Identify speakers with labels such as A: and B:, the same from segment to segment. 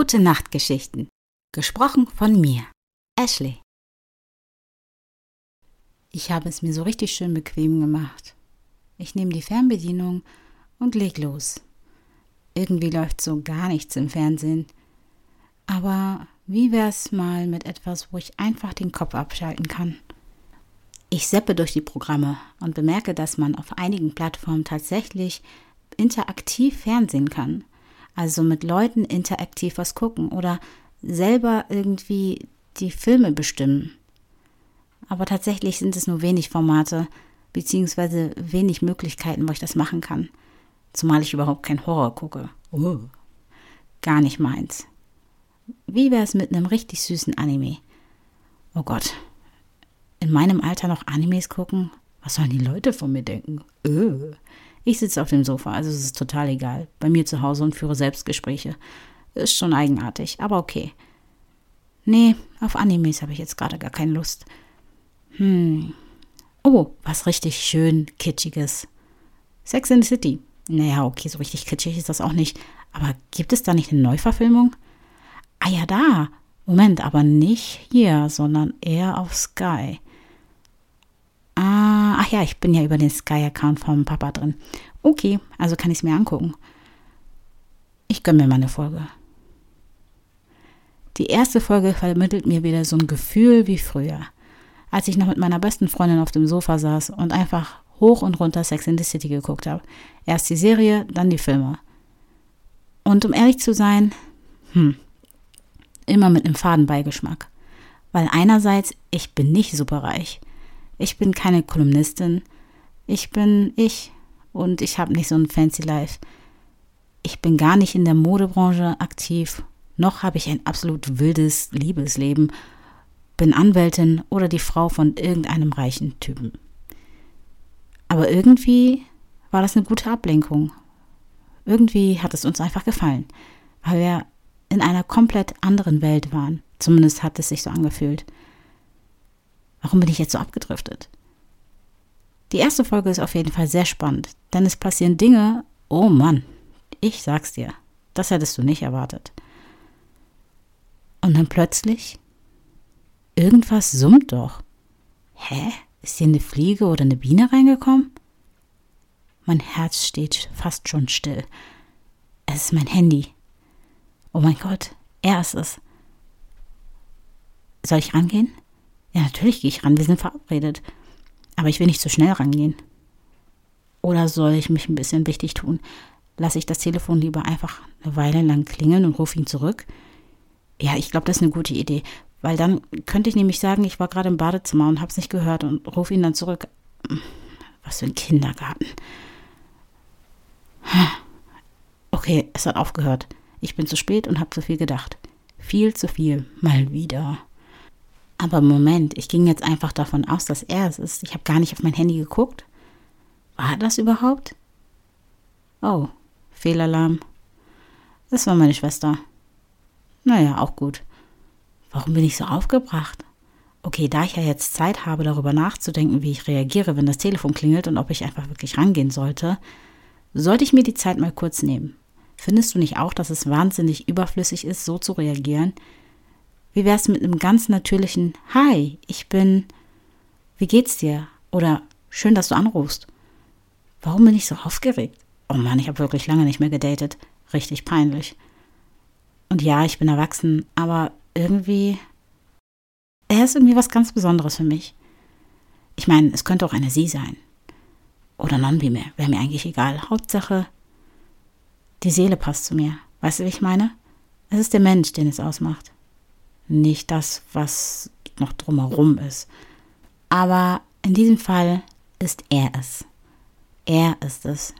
A: Gute Nachtgeschichten. Gesprochen von mir, Ashley. Ich habe es mir so richtig schön bequem gemacht. Ich nehme die Fernbedienung und leg los. Irgendwie läuft so gar nichts im Fernsehen. Aber wie wär's mal mit etwas, wo ich einfach den Kopf abschalten kann? Ich seppe durch die Programme und bemerke, dass man auf einigen Plattformen tatsächlich interaktiv Fernsehen kann. Also mit Leuten interaktiv was gucken oder selber irgendwie die Filme bestimmen. Aber tatsächlich sind es nur wenig Formate beziehungsweise wenig Möglichkeiten, wo ich das machen kann. Zumal ich überhaupt kein Horror gucke. Oh. Gar nicht meins. Wie wäre es mit einem richtig süßen Anime? Oh Gott. In meinem Alter noch Animes gucken? Was sollen die Leute von mir denken? Öh. Ich sitze auf dem Sofa, also es ist total egal. Bei mir zu Hause und führe Selbstgespräche. Ist schon eigenartig, aber okay. Nee, auf Animes habe ich jetzt gerade gar keine Lust. Hm. Oh, was richtig schön kitschiges. Sex in the City. Naja, okay, so richtig kitschig ist das auch nicht. Aber gibt es da nicht eine Neuverfilmung? Ah ja, da. Moment, aber nicht hier, sondern eher auf Sky. Ach ja, ich bin ja über den Sky-Account vom Papa drin. Okay, also kann ich es mir angucken. Ich gönne mir mal eine Folge. Die erste Folge vermittelt mir wieder so ein Gefühl wie früher, als ich noch mit meiner besten Freundin auf dem Sofa saß und einfach hoch und runter Sex in the City geguckt habe. Erst die Serie, dann die Filme. Und um ehrlich zu sein, hm, immer mit einem Fadenbeigeschmack. Weil einerseits, ich bin nicht superreich. Ich bin keine Kolumnistin. Ich bin ich und ich habe nicht so ein fancy Life. Ich bin gar nicht in der Modebranche aktiv, noch habe ich ein absolut wildes Liebesleben, bin Anwältin oder die Frau von irgendeinem reichen Typen. Aber irgendwie war das eine gute Ablenkung. Irgendwie hat es uns einfach gefallen, weil wir in einer komplett anderen Welt waren. Zumindest hat es sich so angefühlt. Warum bin ich jetzt so abgedriftet? Die erste Folge ist auf jeden Fall sehr spannend, denn es passieren Dinge, oh Mann, ich sag's dir, das hättest du nicht erwartet. Und dann plötzlich, irgendwas summt doch. Hä? Ist hier eine Fliege oder eine Biene reingekommen? Mein Herz steht fast schon still. Es ist mein Handy. Oh mein Gott, er ist es. Soll ich rangehen? Ja, natürlich gehe ich ran, wir sind verabredet. Aber ich will nicht zu schnell rangehen. Oder soll ich mich ein bisschen wichtig tun? Lasse ich das Telefon lieber einfach eine Weile lang klingeln und rufe ihn zurück? Ja, ich glaube, das ist eine gute Idee. Weil dann könnte ich nämlich sagen, ich war gerade im Badezimmer und habe es nicht gehört und rufe ihn dann zurück. Was für ein Kindergarten. Okay, es hat aufgehört. Ich bin zu spät und habe zu viel gedacht. Viel zu viel. Mal wieder. Aber Moment, ich ging jetzt einfach davon aus, dass er es ist. Ich habe gar nicht auf mein Handy geguckt. War das überhaupt? Oh, Fehlalarm. Das war meine Schwester. Naja, auch gut. Warum bin ich so aufgebracht? Okay, da ich ja jetzt Zeit habe, darüber nachzudenken, wie ich reagiere, wenn das Telefon klingelt und ob ich einfach wirklich rangehen sollte, sollte ich mir die Zeit mal kurz nehmen. Findest du nicht auch, dass es wahnsinnig überflüssig ist, so zu reagieren? Wie wär's mit einem ganz natürlichen Hi, ich bin. Wie geht's dir? Oder schön, dass du anrufst. Warum bin ich so aufgeregt? Oh Mann, ich habe wirklich lange nicht mehr gedatet. Richtig peinlich. Und ja, ich bin erwachsen, aber irgendwie. Er ist irgendwie was ganz Besonderes für mich. Ich meine, es könnte auch eine Sie sein. Oder Non-Binär, wäre mir eigentlich egal. Hauptsache, die Seele passt zu mir. Weißt du, wie ich meine? Es ist der Mensch, den es ausmacht. Nicht das, was noch drumherum ist. Aber in diesem Fall ist er es. Er ist es.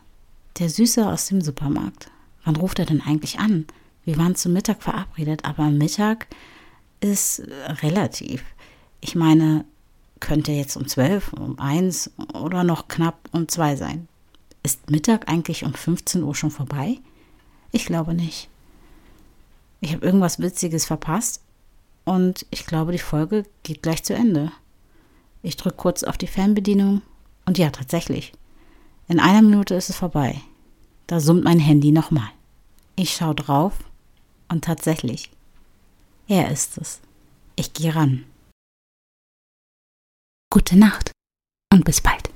A: Der Süße aus dem Supermarkt. Wann ruft er denn eigentlich an? Wir waren zum Mittag verabredet, aber Mittag ist relativ. Ich meine, könnte jetzt um zwölf, um eins oder noch knapp um zwei sein. Ist Mittag eigentlich um 15 Uhr schon vorbei? Ich glaube nicht. Ich habe irgendwas Witziges verpasst und ich glaube, die Folge geht gleich zu Ende. Ich drücke kurz auf die Fernbedienung und ja, tatsächlich. In einer Minute ist es vorbei. Da summt mein Handy nochmal. Ich schaue drauf Und tatsächlich, er ist es. Ich gehe ran. Gute Nacht und bis bald.